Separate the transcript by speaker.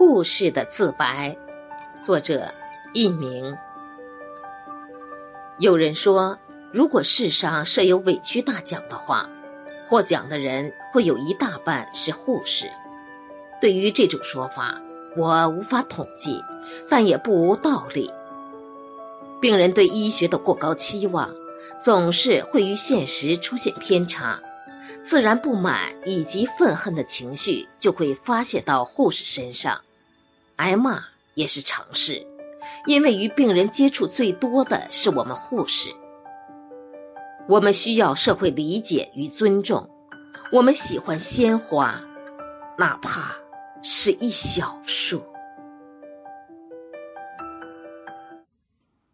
Speaker 1: 护士的自白，作者佚名。有人说，如果世上设有委屈大奖的话，获奖的人会有一大半是护士。对于这种说法，我无法统计，但也不无道理。病人对医学的过高期望，总是会与现实出现偏差。自然不满以及愤恨的情绪就会发泄到护士身上，挨骂也是常事，因为与病人接触最多的是我们护士。我们需要社会理解与尊重，我们喜欢鲜花，哪怕是一小束。